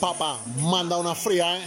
Papá, manda una fría, ¿eh?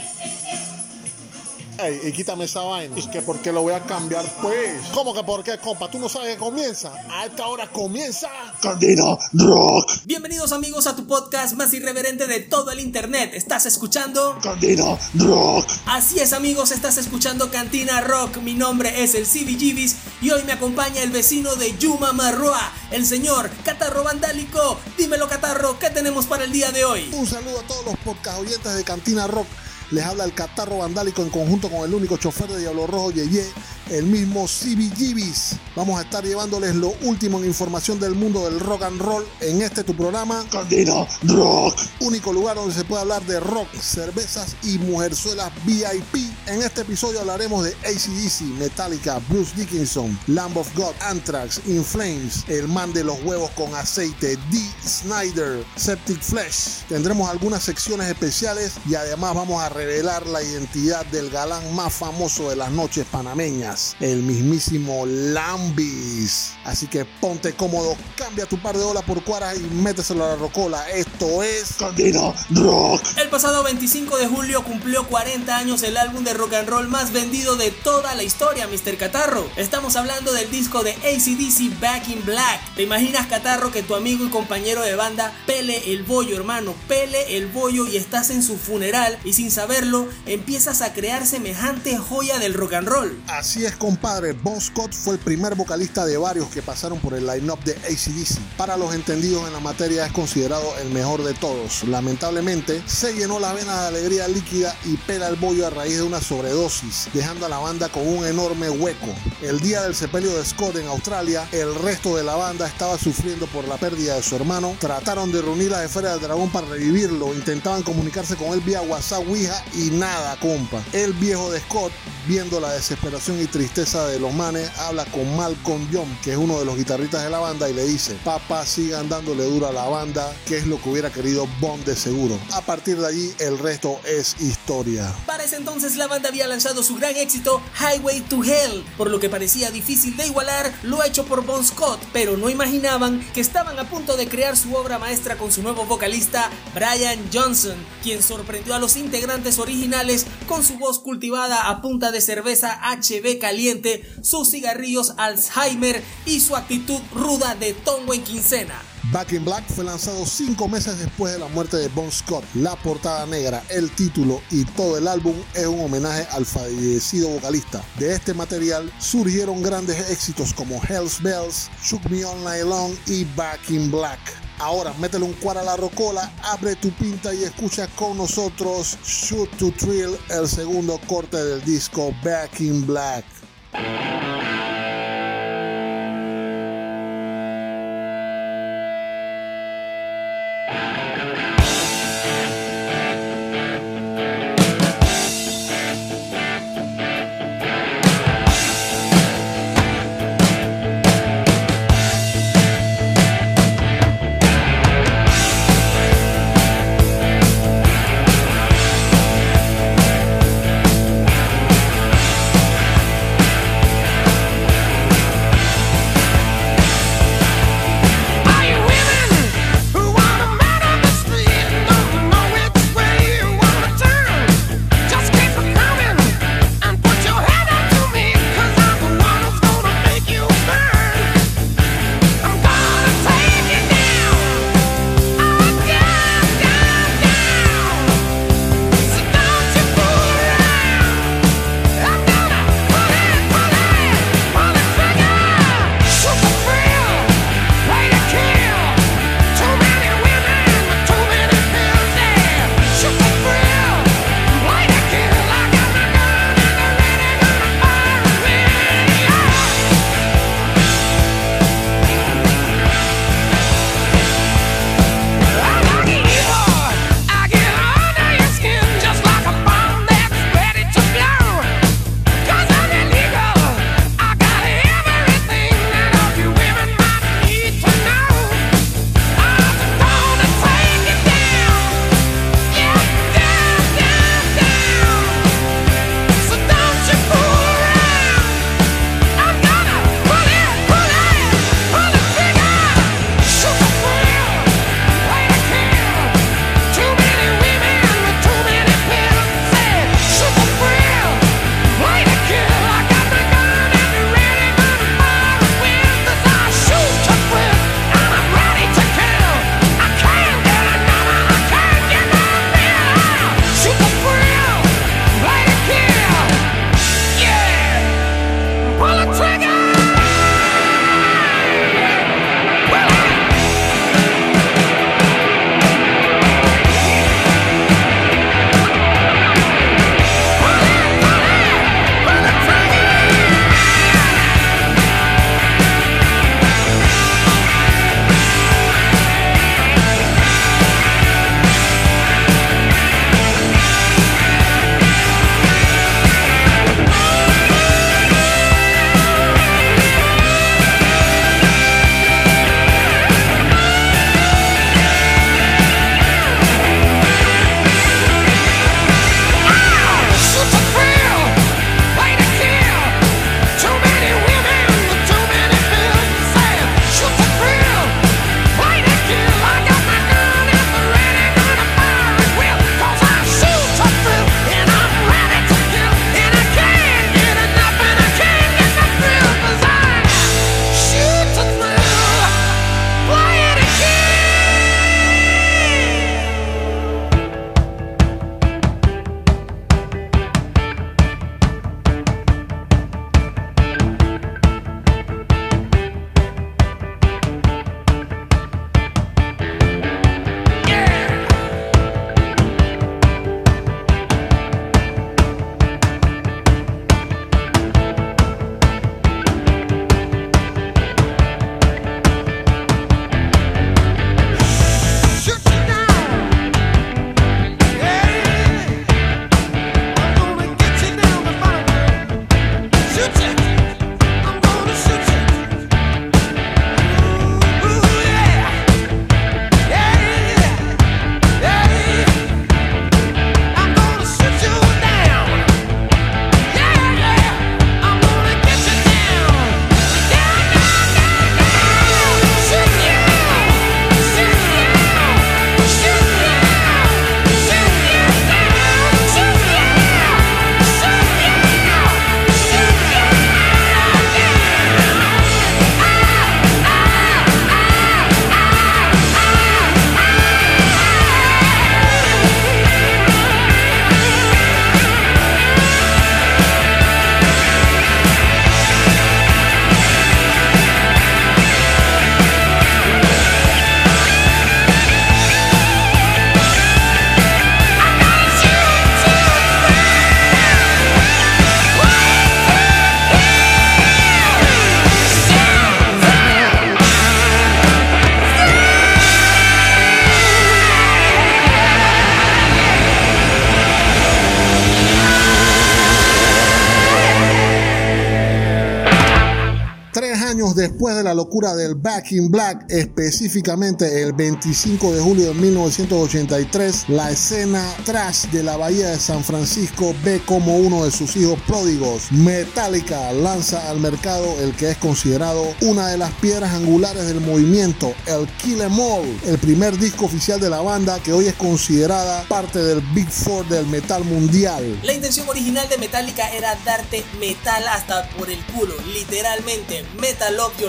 Ey, y quítame esa vaina. Es que ¿por qué lo voy a cambiar, pues? ¿Cómo que por qué, compa? ¿Tú no sabes que comienza? A esta hora comienza. Candina Rock. Bienvenidos amigos a tu podcast más irreverente de todo el internet. ¿Estás escuchando? Candina Rock. Así es amigos, estás escuchando Cantina Rock. Mi nombre es el CBGBs y hoy me acompaña el vecino de Yuma Marroa, el señor Catarro Vandálico. Dímelo Catarro, ¿qué tenemos para el día de hoy? Un saludo a todos los podcast oyentes de Cantina Rock. Les habla el Catarro Vandálico en conjunto con el único chofer de Diablo Rojo, Yeye, el mismo CBGBs. Vamos a estar llevándoles lo último en información del mundo del rock and roll en este tu programa. Candina Rock. Único lugar donde se puede hablar de rock, cervezas y mujerzuelas VIP. En este episodio hablaremos de ACDC, Metallica, Bruce Dickinson, Lamb of God, Anthrax, In Flames, El Man de los Huevos con Aceite, D. Snyder, Septic Flesh. Tendremos algunas secciones especiales y además vamos a revelar la identidad del galán más famoso de las noches panameñas, el mismísimo Lambis. Así que ponte cómodo, cambia tu par de olas por cuaras y méteselo a la rocola. Esto es Candina Rock. El pasado 25 de julio cumplió 40 años el álbum de rock and roll más vendido de toda la historia, Mr. Catarro. Estamos hablando del disco de ACDC Back in Black. ¿Te imaginas, Catarro, que tu amigo y compañero de banda pele el bollo, hermano? Pele el bollo y estás en su funeral y sin saberlo empiezas a crear semejante joya del rock and roll. Así es, compadre. Bon Scott fue el primer vocalista de varios que pasaron por el line-up de ACDC. Para los entendidos en la materia es considerado el mejor de todos. Lamentablemente, se llenó la vena de alegría líquida y pela el bollo a raíz de una sobredosis, dejando a la banda con un enorme hueco. El día del sepelio de Scott en Australia, el resto de la banda estaba sufriendo por la pérdida de su hermano. Trataron de reunir la esfera del dragón para revivirlo, intentaban comunicarse con él vía WhatsApp, Ouija y nada, compa. El viejo de Scott, viendo la desesperación y tristeza de los manes, habla con Malcolm Young, que es uno de los guitarristas de la banda, y le dice: Papá, sigan dándole duro a la banda, que es lo que hubiera querido Bond de seguro. A partir de allí, el resto es historia. Para ese entonces la banda había lanzado su gran éxito Highway to Hell, por lo que parecía difícil de igualar lo hecho por Bon Scott, pero no imaginaban que estaban a punto de crear su obra maestra con su nuevo vocalista Brian Johnson, quien sorprendió a los integrantes originales con su voz cultivada a punta de cerveza HB caliente, sus cigarrillos Alzheimer y su actitud ruda de tongo en quincena. Back in Black fue lanzado cinco meses después de la muerte de Bon Scott. La portada negra, el título y todo el álbum es un homenaje al fallecido vocalista. De este material surgieron grandes éxitos como Hell's Bells, Shook Me All Night Long y Back in Black. Ahora métele un cuar a la rocola, abre tu pinta y escucha con nosotros Shoot to Thrill, el segundo corte del disco Back in Black. Después de la locura del Back in Black, específicamente el 25 de julio de 1983, la escena trash de la bahía de San Francisco ve como uno de sus hijos pródigos, Metallica, lanza al mercado el que es considerado una de las piedras angulares del movimiento, el Kill Em All, el primer disco oficial de la banda que hoy es considerada parte del Big Four del metal mundial. La intención original de Metallica era darte metal hasta por el culo, literalmente. Metal Your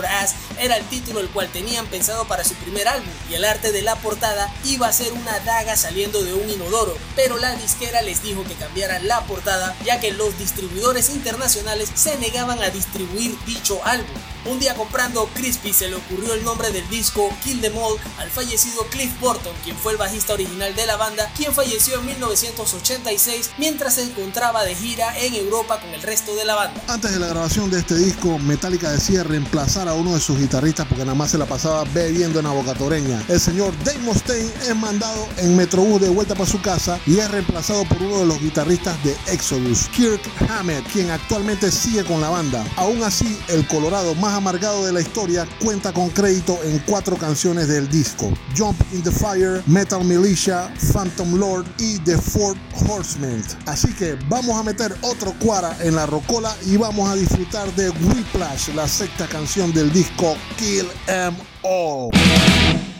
Era el título el cual tenían pensado para su primer álbum y el arte de la portada iba a ser una daga saliendo de un inodoro, pero la disquera les dijo que cambiaran la portada ya que los distribuidores internacionales se negaban a distribuir dicho álbum. Un día comprando Crispy se le ocurrió el nombre del disco Kill Them All al fallecido Cliff Burton, quien fue el bajista original de la banda, quien falleció en 1986 mientras se encontraba de gira en Europa con el resto de la banda. Antes de la grabación de este disco, Metallica decía reemplazar a uno de sus guitarristas porque nada más se la pasaba bebiendo en la bocatoreña. El señor Dave Mustaine es mandado en Metrobús de vuelta para su casa y es reemplazado por uno de los guitarristas de Exodus, Kirk Hammett, quien actualmente sigue con la banda. Aún así, el Colorado más amargado de la historia cuenta con crédito en cuatro canciones del disco: Jump in the Fire, Metal Militia, Phantom Lord y The Fourth Horseman. Así que vamos a meter otro cuara en la rocola y vamos a disfrutar de Whiplash, la sexta canción del disco Kill Em All.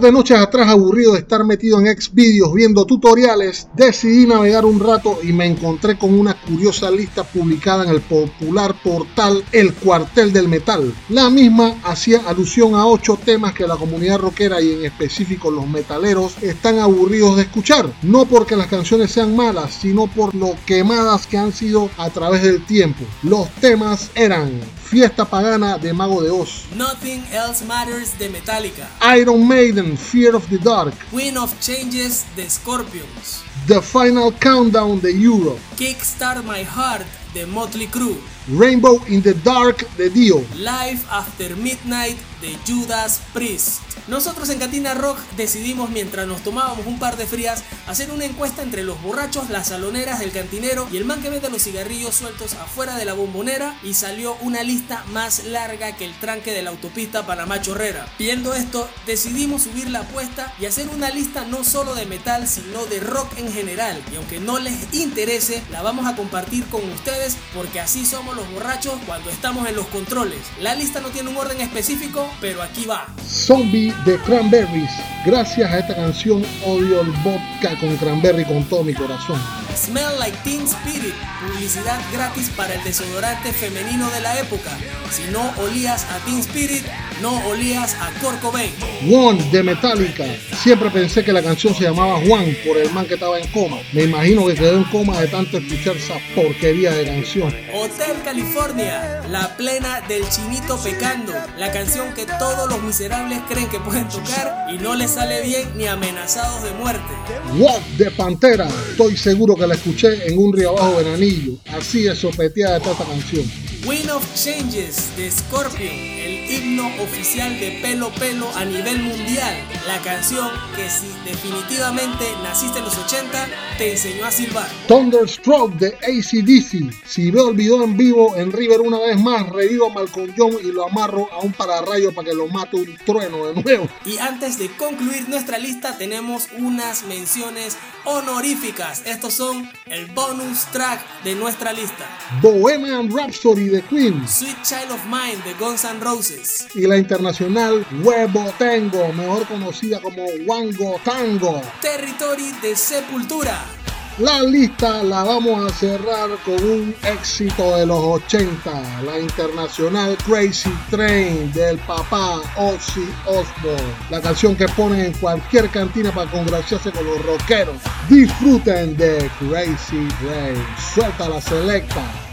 De noches atrás, aburrido de estar metido en Xvideos viendo tutoriales, decidí navegar un rato y me encontré con una curiosa lista publicada en el popular portal El Cuartel del Metal. La misma hacía alusión a ocho temas que la comunidad rockera y en específico los metaleros están aburridos de escuchar. No porque las canciones sean malas, sino por lo quemadas que han sido a través del tiempo. Los temas eran Fiesta Pagana de Mago de Oz. Nothing Else Matters de Metallica. Iron Maiden, Fear of the Dark. Queen of Changes de Scorpions. The Final Countdown de Europe. Kickstart My Heart de Motley Crue. Rainbow in the Dark de Dio. Life After Midnight de Judas Priest. Nosotros en Catina Rock decidimos mientras nos tomábamos un par de frías hacer una encuesta entre los borrachos, las saloneras, del cantinero y el man que vende los cigarrillos sueltos afuera de la bombonera y salió una lista más larga que el tranque de la autopista Panamá Chorrera. Viendo esto decidimos subir la apuesta y hacer una lista no solo de metal sino de rock en general y aunque no les interese la vamos a compartir con ustedes porque así somos los borrachos cuando estamos en los controles. La lista no tiene un orden específico pero aquí va. Zombie de Cranberries. Gracias a esta canción odio el vodka con cranberry con todo mi corazón. Smell Like Teen Spirit, publicidad gratis para el desodorante femenino de la época. Si no olías a Teen Spirit, no olías a Kurt Cobain. One de Metallica. Siempre pensé que la canción se llamaba Juan por el man que estaba en coma. Me imagino que quedó en coma de tanto escuchar esa porquería de canción. Hotel California, la plena del chinito pecando. La canción que todos los miserables creen que pueden tocar y no les sale bien ni amenazados de muerte. What de Pantera. Estoy seguro que la escuché en un río abajo venanillo. Así es sopeteada de toda esta canción. Wind of Changes de Scorpion, el himno oficial de Pelo Pelo a nivel mundial. La canción que si definitivamente naciste en los 80, te enseñó a silbar. Thunderstroke de ACDC. Si veo el video en vivo en River una vez más, revivo a Malcolm John y lo amarro a un pararrayo para que lo mate un trueno de nuevo. Y antes de concluir nuestra lista, tenemos unas menciones honoríficas. Estos son el bonus track de nuestra lista. Bohemian Rhapsody de Queen. Sweet Child of Mine de Guns N' Roses. Y la internacional Huevo Tengo, mejor conocida como Wango Tango. Territory de Sepultura. La lista la vamos a cerrar con un éxito de los 80, la internacional Crazy Train del papá Ozzy Osbourne, la canción que ponen en cualquier cantina para congraciarse con los rockeros. Disfruten de Crazy Train, suelta la selecta.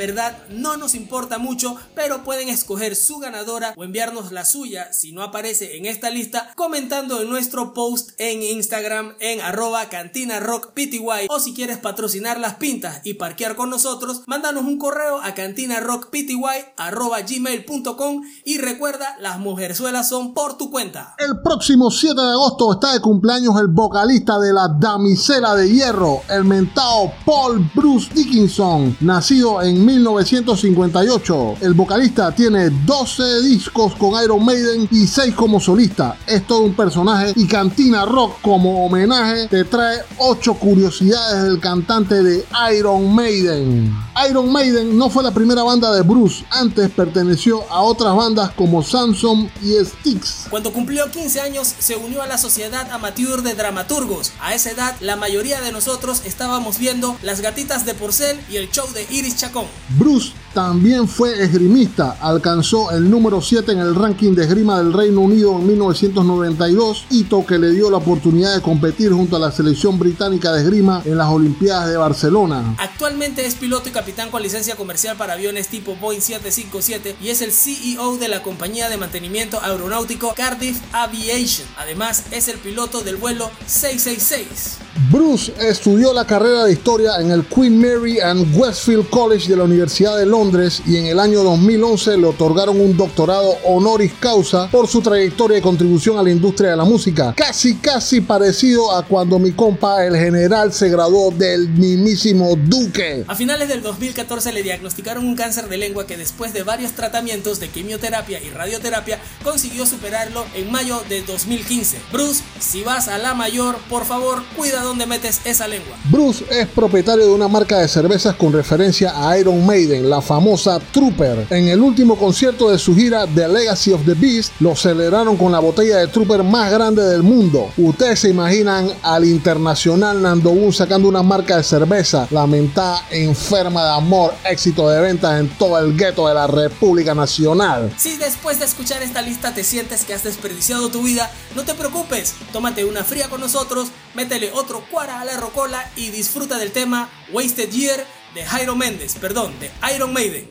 Verdad no nos importa mucho, pero pueden escoger su ganadora o enviarnos la suya si no aparece en esta lista comentando en nuestro post en Instagram en arroba cantina rock pty o si quieres patrocinar las pintas y parquear con nosotros, mándanos un correo a cantinarrockpty arroba gmail.com y recuerda las mujerzuelas son por tu cuenta. El próximo 7 de agosto está de cumpleaños el vocalista de la Damisela de Hierro, el mentado Paul Bruce Dickinson, nacido en 1958. El vocalista tiene 12 discos con Iron Maiden y 6 como solista. Es todo un personaje y Cantina Rock como homenaje te trae 8 curiosidades del cantante de Iron Maiden. Iron Maiden no fue la primera banda de Bruce, antes perteneció a otras bandas como Samson y Styx. Cuando cumplió 15 años se unió a la Sociedad Amateur de Dramaturgos. A esa edad la mayoría de nosotros estábamos viendo Las Gatitas de Porcel y el show de Iris Chacón. Bruce también fue esgrimista, alcanzó el número 7 en el ranking de esgrima del Reino Unido en 1992, hito que le dio la oportunidad de competir junto a la selección británica de esgrima en las Olimpiadas de Barcelona. Actualmente es piloto y capitán con licencia comercial para aviones tipo Boeing 757 y es el CEO de la compañía de mantenimiento aeronáutico Cardiff Aviation. Además es el piloto del vuelo 666. Bruce estudió la carrera de historia en el Queen Mary and Westfield College de la Universidad de Londres y en el año 2011 le otorgaron un doctorado honoris causa por su trayectoria y contribución a la industria de la música. Casi, casi parecido a cuando mi compa el general se graduó del mismísimo Duque. A finales del 2014 le diagnosticaron un cáncer de lengua que después de varios tratamientos de quimioterapia y radioterapia consiguió superarlo en mayo de 2015. Bruce, si vas a la mayor, por favor, cuida donde metes esa lengua. Bruce es propietario de una marca de cervezas con referencia a Iron Maiden, la famosa Trooper. En el último concierto de su gira The Legacy of the Beast, lo celebraron con la botella de Trooper más grande del mundo. Ustedes se imaginan al internacional Nando Boom sacando una marca de cerveza, lamentada enferma de amor, éxito de ventas en todo el gueto de la República Nacional. Si después de escuchar esta lista te sientes que has desperdiciado tu vida, no te preocupes, tómate una fría con nosotros, métele otro cuara a la rocola y disfruta del tema Wasted Year de Jairo Méndez, perdón, de Iron Maiden.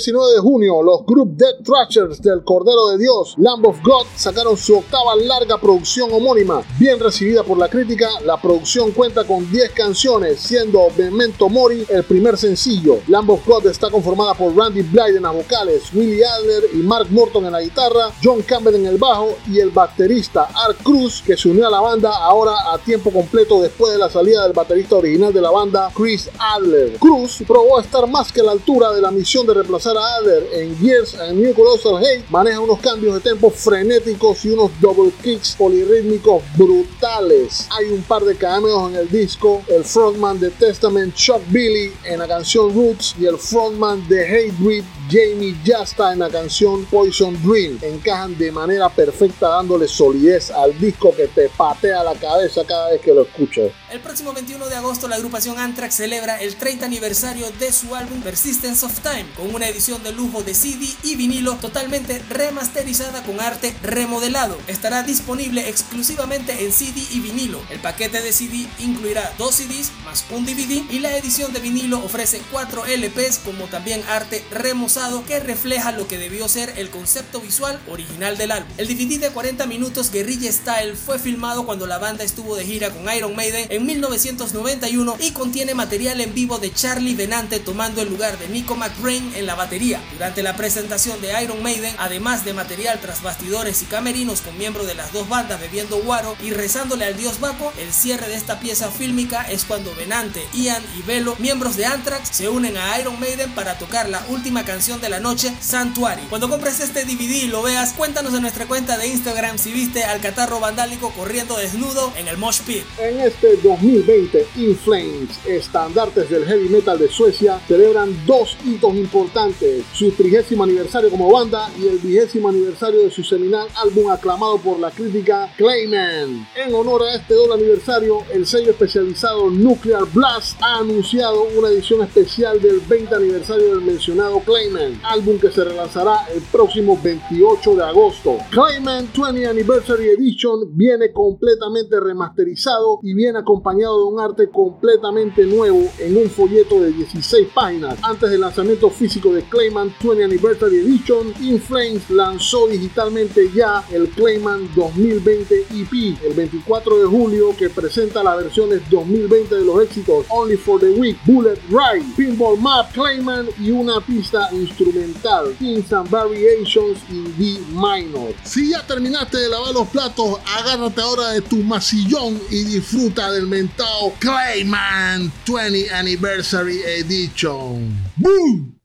El pasado 19 junio, los Group Dead Thrashers del Cordero de Dios, Lamb of God, sacaron su octava larga producción homónima. Bien recibida por la crítica, la producción cuenta con 10 canciones, siendo Memento Mori el primer sencillo. Lamb of God está conformada por Randy Blythe en las vocales, Willie Adler y Mark Morton en la guitarra, John Campbell en el bajo y el baterista Art Cruz, que se unió a la banda ahora a tiempo completo después de la salida del baterista original de la banda, Chris Adler. Cruz probó estar más que a la altura de la misión de reemplazar a Adler en Gears and New Colossal Hate maneja unos cambios de tempo frenéticos y unos double kicks polirrítmicos brutales. Hay un par de cameos en el disco, el frontman de Testament Chuck Billy en la canción Roots y el frontman de Hatebreed Jamie Jasta en la canción Poison Dream encajan de manera perfecta dándole solidez al disco que te patea la cabeza cada vez que lo escuchas. El próximo 21 de agosto la agrupación Anthrax celebra el 30 aniversario de su álbum Persistence of Time con una edición de lujo de CD y vinilo totalmente remasterizada con arte remodelado. Estará disponible exclusivamente en CD y vinilo. El paquete de CD incluirá dos CDs más un DVD y la edición de vinilo ofrece 4 LPs como también arte remozado que refleja lo que debió ser el concepto visual original del álbum. El DVD de 40 minutos Guerrilla Style fue filmado cuando la banda estuvo de gira con Iron Maiden en 1991 y contiene material en vivo de Charlie Benante tomando el lugar de Nico McBrain en la batería. Durante la presentación de Iron Maiden, además de material tras bastidores y camerinos con miembros de las dos bandas bebiendo guaro y rezándole al dios Baco, el cierre de esta pieza fílmica es cuando Benante, Ian y Velo, miembros de Anthrax, se unen a Iron Maiden para tocar la última canción de la noche, Santuario. Cuando compres este DVD y lo veas, cuéntanos en nuestra cuenta de Instagram si viste al catarro vandálico corriendo desnudo en el Mosh Pit. En este 2020, In Flames, estandartes del heavy metal de Suecia, celebran dos hitos importantes: su trigésimo aniversario como banda y el vigésimo aniversario de su seminal álbum aclamado por la crítica Clayman. En honor a este doble aniversario, el sello especializado Nuclear Blast ha anunciado una edición especial del 20 aniversario del mencionado Clayman álbum que se relanzará el próximo 28 de agosto. Clayman 20 Anniversary Edition viene completamente remasterizado y viene acompañado de un arte completamente nuevo en un folleto de 16 páginas. Antes del lanzamiento físico de Clayman 20 Anniversary Edition, Inflames lanzó digitalmente ya el Clayman 2020 EP el 24 de julio que presenta las versiones 2020 de los éxitos Only for the Week, Bullet Ride, Pinball Map, Clayman y una pista instrumental, Kings and Variations in D minor. Si ya terminaste de lavar los platos, agárrate ahora de tu masillón y disfruta del mentado Clayman 20 Anniversary Edition. ¡Boom!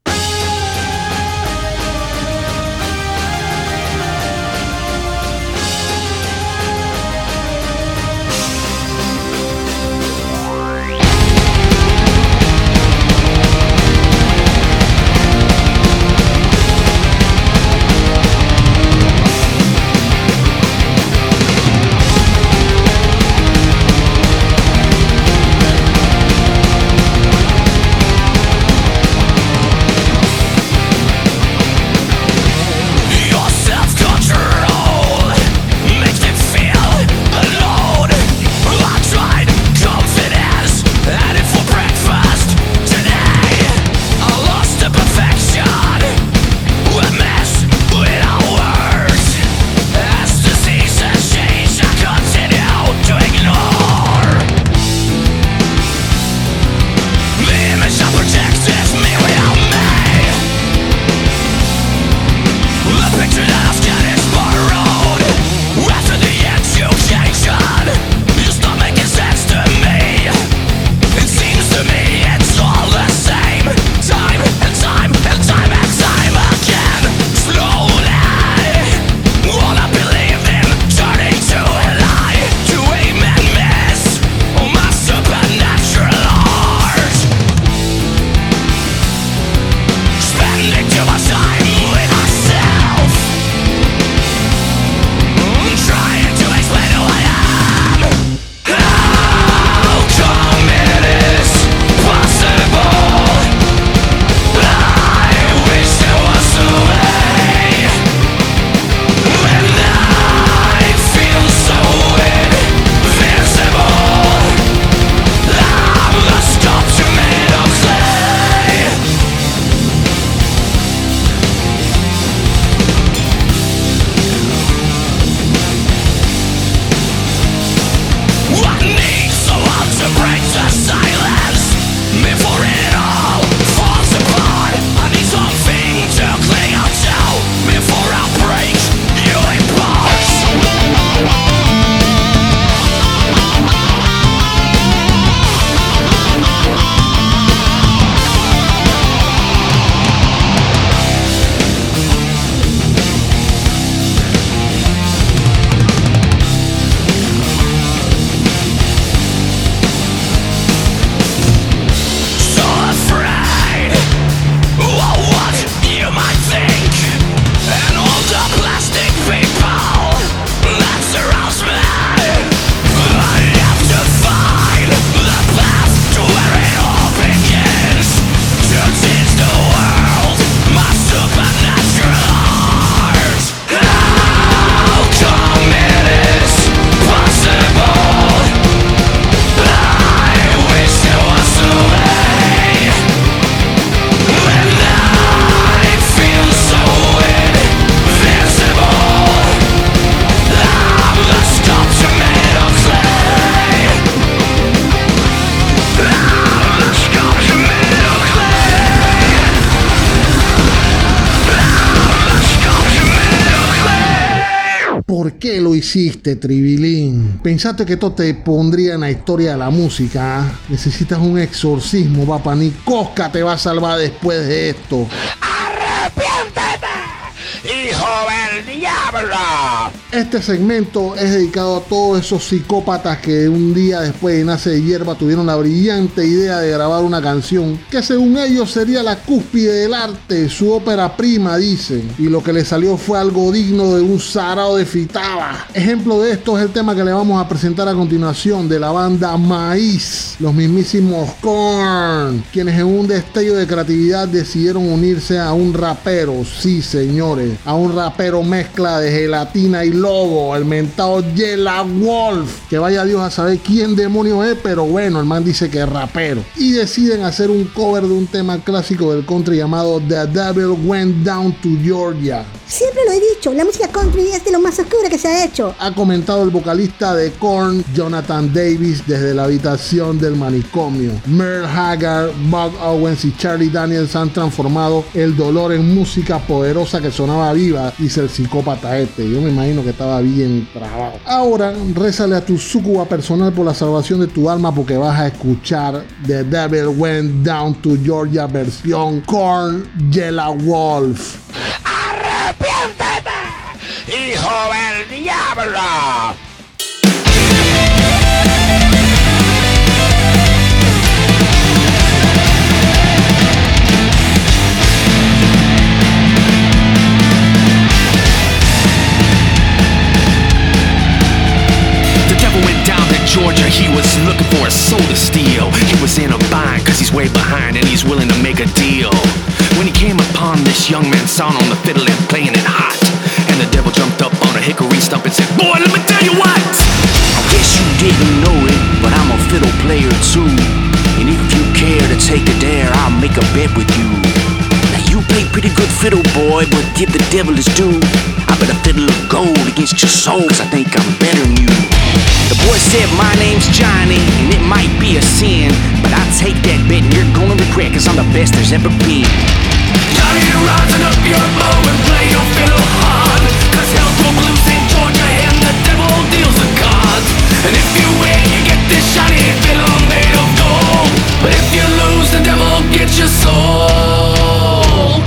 Hiciste, Tribilín? ¿Pensaste que esto te pondría en la historia de la música? ah? Necesitas un exorcismo, papá. Ni Cosca te va a salvar después de esto. Este segmento es dedicado a todos esos psicópatas que un día después de Nace de Hierba tuvieron la brillante idea de grabar una canción que según ellos sería la cúspide del arte, su ópera prima, dicen. Y lo que le salió fue algo digno de un sarao de fitaba. Ejemplo de esto es el tema que le vamos a presentar a continuación de la banda Maíz, los mismísimos Korn, quienes en un destello de creatividad decidieron unirse a un rapero, sí señores, un rapero mezcla de gelatina y lobo, el mentado Yela Wolf, que vaya Dios a saber quién demonio es, pero bueno, el man dice que es rapero. Y deciden hacer un cover de un tema clásico del country llamado The Devil Went Down to Georgia. Siempre lo he dicho, la música country es de lo más oscuro que se ha hecho. Ha comentado el vocalista de Korn, Jonathan Davis, desde la habitación del manicomio. Merle Haggard, Buck Owens y Charlie Daniels han transformado el dolor en música poderosa que sonaba viva, dice el psicópata este. Yo me imagino que estaba bien trabado. Ahora, rézale a tu sucuba personal por la salvación de tu alma porque vas a escuchar The Devil Went Down to Georgia versión Korn Yella Wolf. ¡Hijo del diablo! The devil went down to Georgia, he was looking for a soul to steal. He was in a bind, cause he's way behind and he's willing to make a deal. When he came upon this young man sound on the fiddle and playing it hot, fiddle player too. And if you care to take a dare, I'll make a bet with you. Now you play pretty good fiddle, boy, but give the devil his due. I bet a fiddle of gold against your soul, cause I think I'm better than you. The boy said my name's Johnny, and it might be a sin, but I take that bet and you're gonna regret, cause I'm the best there's ever been. Johnny, rising up your bow and play your fiddle hard. Cause hell broke loose in Georgia and the devil deals the cards. And if you this shiny fiddle made of oh, gold. But if you lose, the devil gets your soul.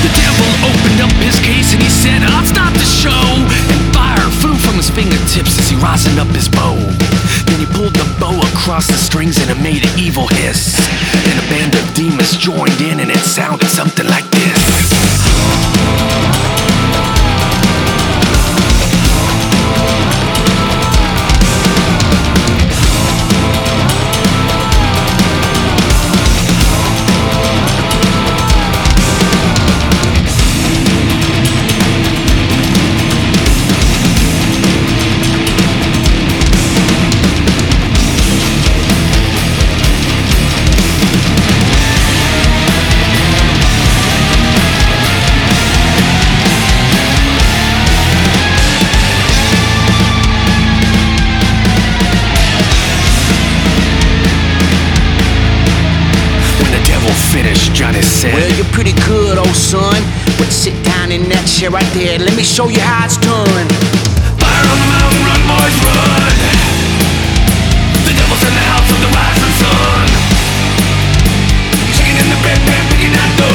The devil opened up his case and he said, I'll stop the show. And fire flew from his fingertips as he rosined up his bow. Then he pulled the bow across the strings and it made an evil hiss. And a band of demons joined in and it sounded something like this. Said, Well, you're pretty good, old son, but sit down in that chair right there. Let me show you how it's done. Fire on the mountain, run, boys, run. The devil's in the house of the rising sun. Chicken in the bread pan, picking that dough.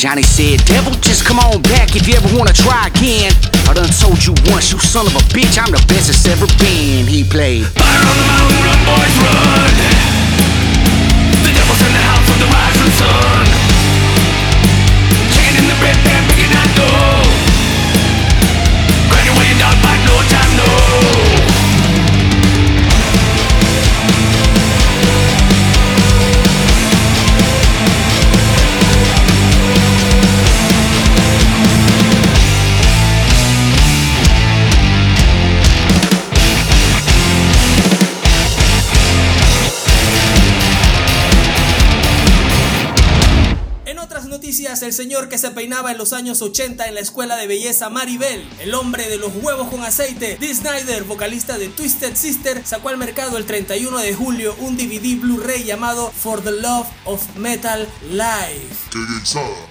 Johnny said, Devil, just come on back if you ever wanna try again. I done told you once, you son of a bitch, I'm the best it's ever been. He played. Fire on the mountain, run, boys, run. The devil's in the house of the rising sun. Chicken in the bread pan, picking that dough. Granny way down by no time, no. El señor que se peinaba en los años 80 en la escuela de belleza Maribel, el hombre de los huevos con aceite, Dee Snyder, vocalista de Twisted Sister, sacó al mercado el 31 de julio un DVD Blu-ray llamado For the Love of Metal Live.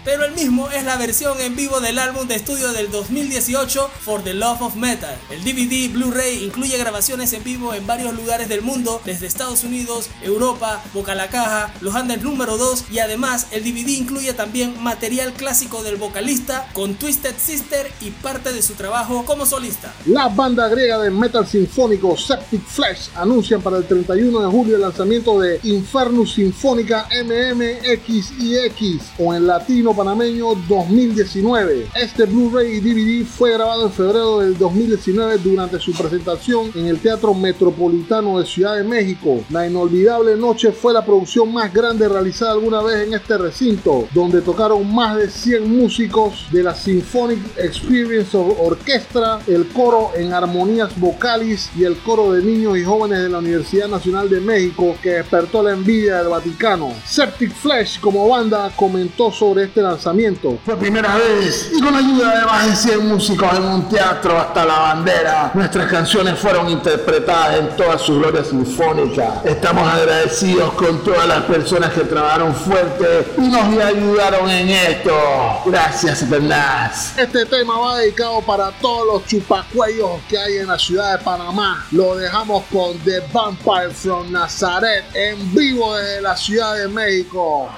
Pero el mismo es la versión en vivo del álbum de estudio del 2018 For the Love of Metal. El DVD Blu-ray incluye grabaciones en vivo en varios lugares del mundo, desde Estados Unidos, Europa, Boca la Caja, Los Andes número 2 y además el DVD incluye también material clásico del vocalista con Twisted Sister y parte de su trabajo como solista. La banda griega de metal sinfónico Septic Flesh anuncian para el 31 de julio el lanzamiento de Infernus Sinfónica MMXIX o en latino panameño 2019. Este Blu-ray y DVD fue grabado en febrero del 2019 durante su presentación en el Teatro Metropolitano de Ciudad de México. La inolvidable noche fue la producción más grande realizada alguna vez en este recinto, donde tocaron más de 100 músicos de la Symphonic Experience Orchestra, el coro en armonías vocales y el coro de niños y jóvenes de la Universidad Nacional de México que despertó la envidia del Vaticano. Septic Flesh como banda comentó sobre este lanzamiento. Fue primera vez y con ayuda de más de 100 músicos en un teatro hasta la bandera, nuestras canciones fueron interpretadas en toda su gloria sinfónica. Estamos agradecidos con todas las personas que trabajaron fuerte y nos ayudaron en esto. Gracias, Bernás. Este tema va dedicado para todos los chupacuellos que hay en la ciudad de Panamá. Lo dejamos con The Vampire from Nazaret en vivo desde la Ciudad de México.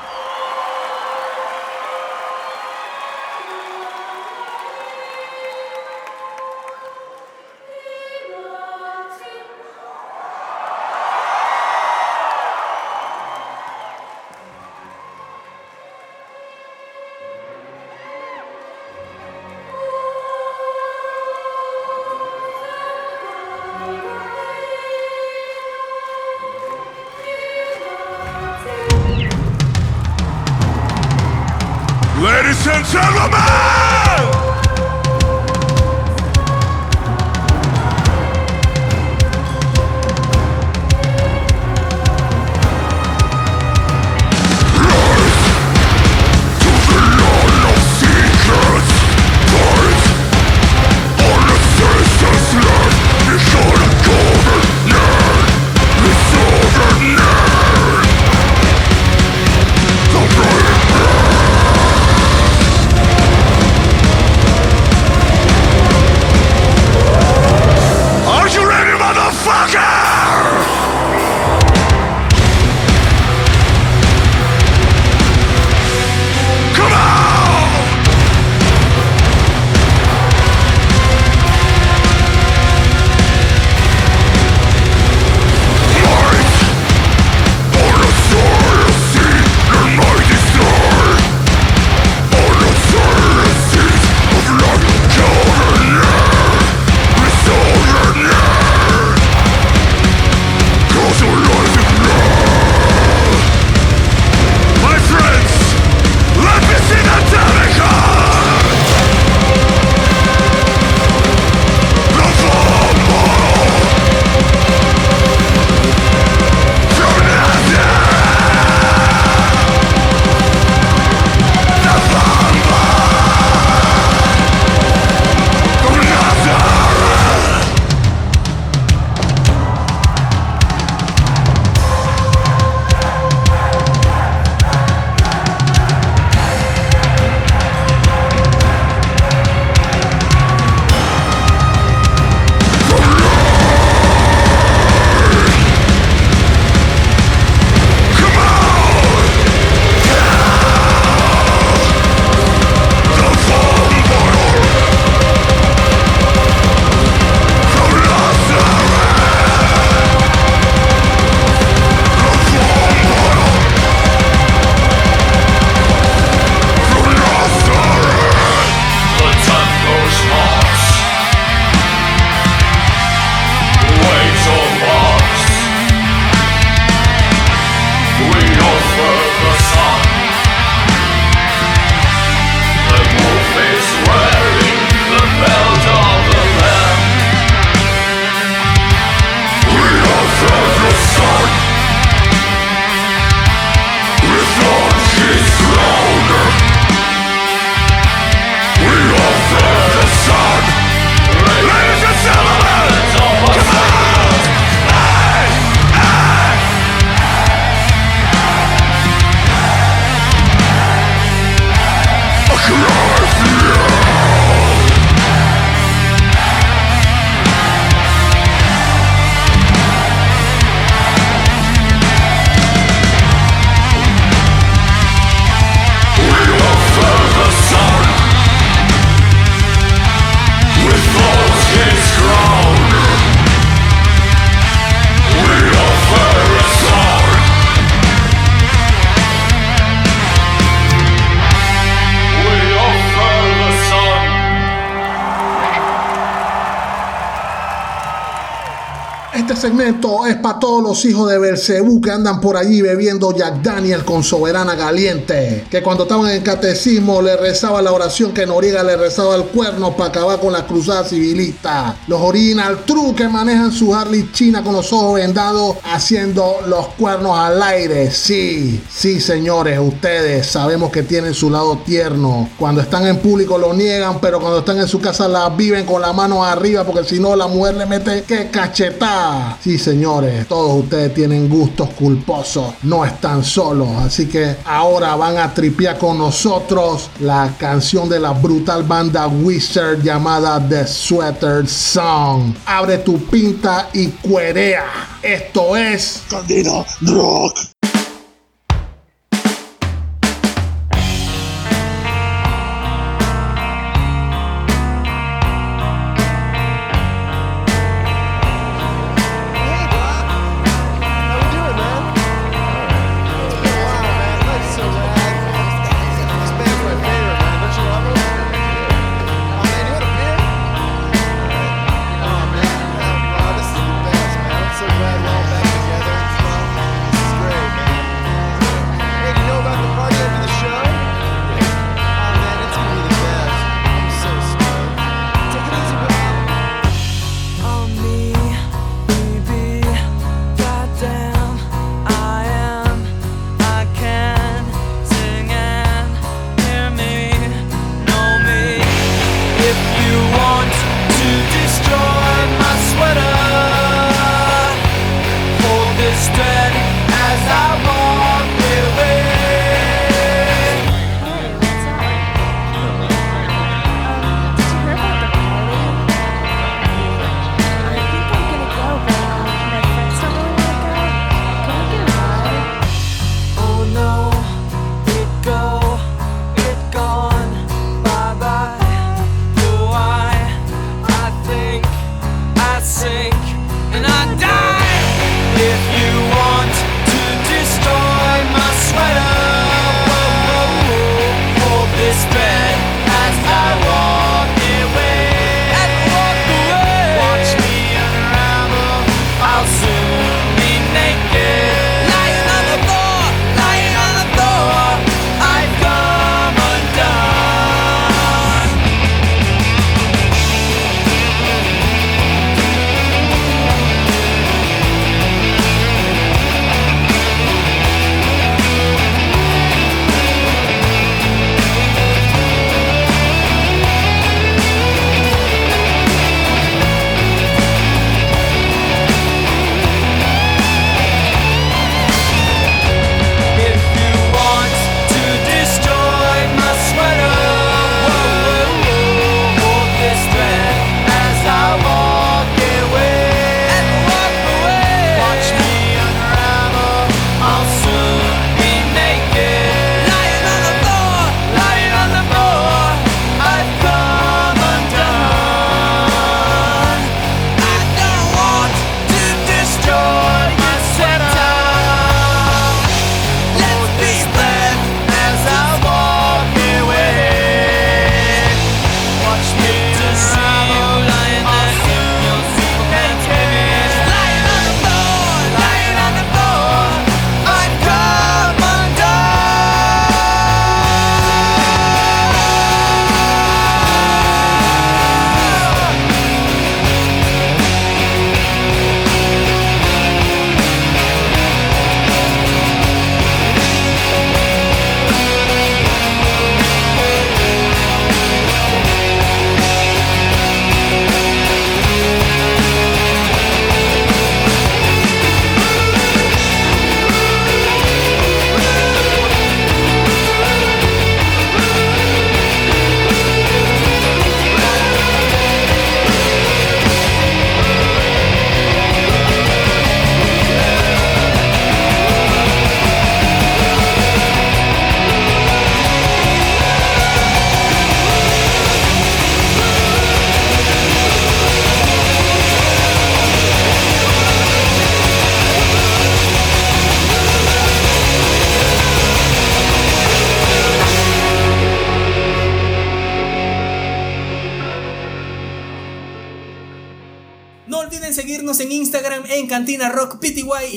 Este segmento es para todos los hijos de Belcebú que andan por allí bebiendo Jack Daniel con soberana caliente. Que cuando estaban en catecismo le rezaba la oración que Noriega le rezaba al cuerno para acabar con la cruzada civilista. Los original true que manejan su Harley China con los ojos vendados haciendo los cuernos al aire. Sí, sí señores, ustedes sabemos que tienen su lado tierno. Cuando están en público lo niegan, pero cuando están en su casa la viven con la mano arriba porque si no la mujer le mete que cachetada. Sí señores, todos ustedes tienen gustos culposos, no están solos. Así que ahora van a tripear con nosotros la canción de la brutal banda Wizard llamada The Sweater Song. Abre tu pinta y cuerea. Esto es Candina Rock.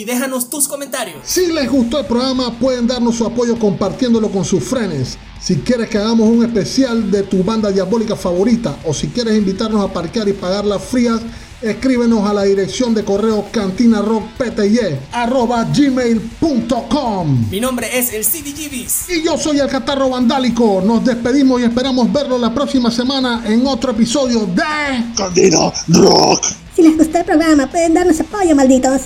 Y déjanos tus comentarios. Si les gustó el programa, pueden darnos su apoyo compartiéndolo con sus frenes. Si quieres que hagamos un especial de tu banda diabólica favorita o si quieres invitarnos a parquear y pagar las frías, escríbenos a la dirección de correo gmail.com Mi nombre es el CDGBs. Y yo soy el Catarro Vandálico. Nos despedimos y esperamos verlo la próxima semana en otro episodio de Cantina Rock. Si les gustó el programa, pueden darnos apoyo, malditos.